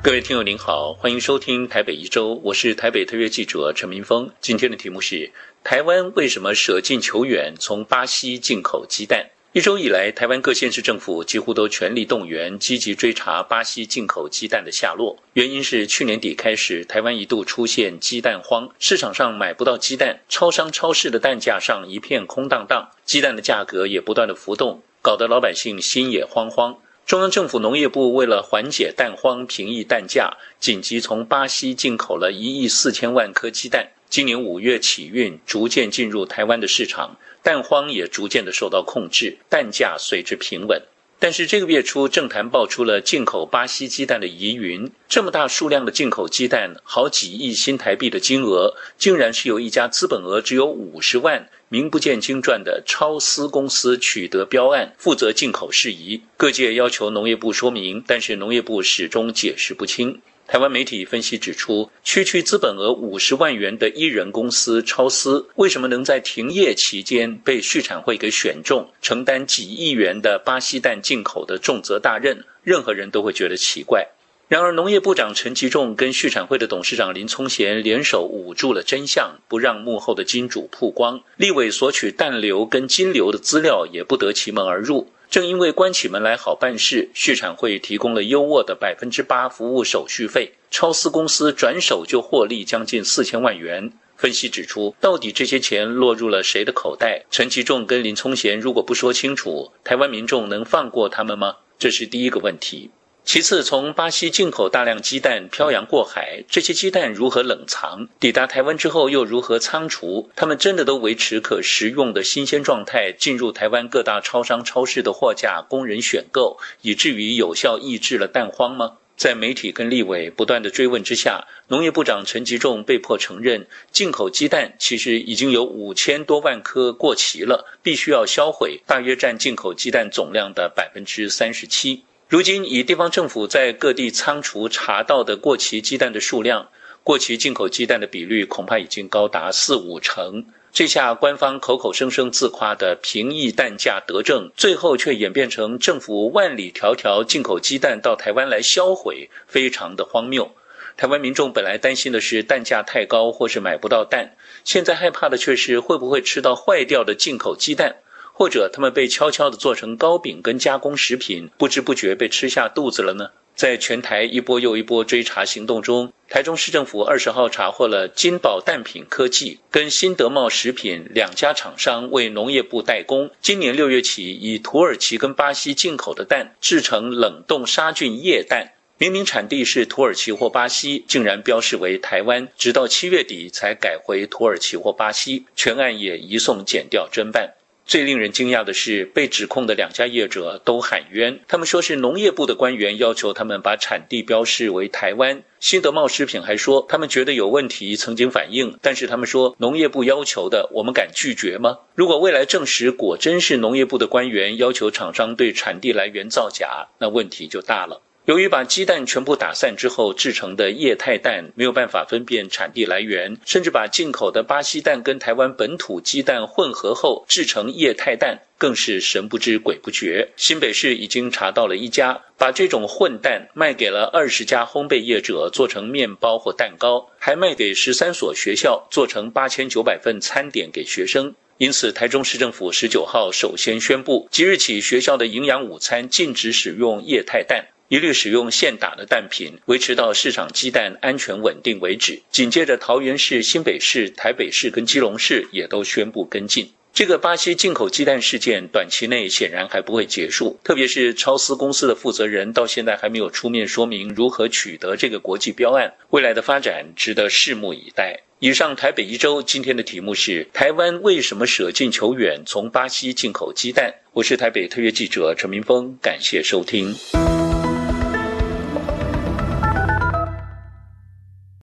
各位听友您好，欢迎收听台北一周，我是台北特约记者陈明峰。今天的题目是：台湾为什么舍近求远，从巴西进口鸡蛋？一周以来，台湾各县市政府几乎都全力动员，积极追查巴西进口鸡蛋的下落。原因是去年底开始，台湾一度出现鸡蛋荒，市场上买不到鸡蛋，超商、超市的蛋架上一片空荡荡，鸡蛋的价格也不断的浮动，搞得老百姓心也慌慌。中央政府农业部为了缓解蛋荒、平抑蛋价，紧急从巴西进口了一亿四千万颗鸡蛋。今年五月起运，逐渐进入台湾的市场。蛋荒也逐渐的受到控制，蛋价随之平稳。但是这个月初，政坛爆出了进口巴西鸡蛋的疑云。这么大数量的进口鸡蛋，好几亿新台币的金额，竟然是由一家资本额只有五十万、名不见经传的超私公司取得标案，负责进口事宜。各界要求农业部说明，但是农业部始终解释不清。台湾媒体分析指出，区区资本额五十万元的一人公司超思，为什么能在停业期间被畜产会给选中，承担几亿元的巴西蛋进口的重责大任？任何人都会觉得奇怪。然而，农业部长陈其仲跟畜产会的董事长林聪贤联手捂住了真相，不让幕后的金主曝光。立委索取蛋流跟金流的资料也不得其门而入。正因为关起门来好办事，旭产会提供了优渥的百分之八服务手续费，超私公司转手就获利将近四千万元。分析指出，到底这些钱落入了谁的口袋？陈其仲跟林聪贤如果不说清楚，台湾民众能放过他们吗？这是第一个问题。其次，从巴西进口大量鸡蛋漂洋过海，这些鸡蛋如何冷藏？抵达台湾之后又如何仓储？他们真的都维持可食用的新鲜状态，进入台湾各大超商、超市的货架供人选购，以至于有效抑制了蛋荒吗？在媒体跟立委不断的追问之下，农业部长陈吉仲被迫承认，进口鸡蛋其实已经有五千多万颗过期了，必须要销毁，大约占进口鸡蛋总量的百分之三十七。如今，以地方政府在各地仓储查到的过期鸡蛋的数量，过期进口鸡蛋的比率恐怕已经高达四五成。这下官方口口声声自夸的平抑蛋价得政，最后却演变成政府万里迢迢进口鸡蛋到台湾来销毁，非常的荒谬。台湾民众本来担心的是蛋价太高或是买不到蛋，现在害怕的却是会不会吃到坏掉的进口鸡蛋。或者他们被悄悄地做成糕饼跟加工食品，不知不觉被吃下肚子了呢？在全台一波又一波追查行动中，台中市政府二十号查获了金宝蛋品科技跟新德茂食品两家厂商为农业部代工，今年六月起以土耳其跟巴西进口的蛋制成冷冻杀菌液蛋，明明产地是土耳其或巴西，竟然标示为台湾，直到七月底才改回土耳其或巴西，全案也移送检调侦办。最令人惊讶的是，被指控的两家业者都喊冤。他们说是农业部的官员要求他们把产地标示为台湾。新德茂食品还说，他们觉得有问题，曾经反映，但是他们说农业部要求的，我们敢拒绝吗？如果未来证实果真是农业部的官员要求厂商对产地来源造假，那问题就大了。由于把鸡蛋全部打散之后制成的液态蛋没有办法分辨产地来源，甚至把进口的巴西蛋跟台湾本土鸡蛋混合后制成液态蛋，更是神不知鬼不觉。新北市已经查到了一家把这种混蛋卖给了二十家烘焙业者做成面包或蛋糕，还卖给十三所学校做成八千九百份餐点给学生。因此，台中市政府十九号首先宣布，即日起学校的营养午餐禁止使用液态蛋。一律使用现打的蛋品，维持到市场鸡蛋安全稳定为止。紧接着，桃园市、新北市、台北市跟基隆市也都宣布跟进。这个巴西进口鸡蛋事件，短期内显然还不会结束。特别是超思公司的负责人到现在还没有出面说明如何取得这个国际标案，未来的发展值得拭目以待。以上台北一周今天的题目是：台湾为什么舍近求远，从巴西进口鸡蛋？我是台北特约记者陈明峰，感谢收听。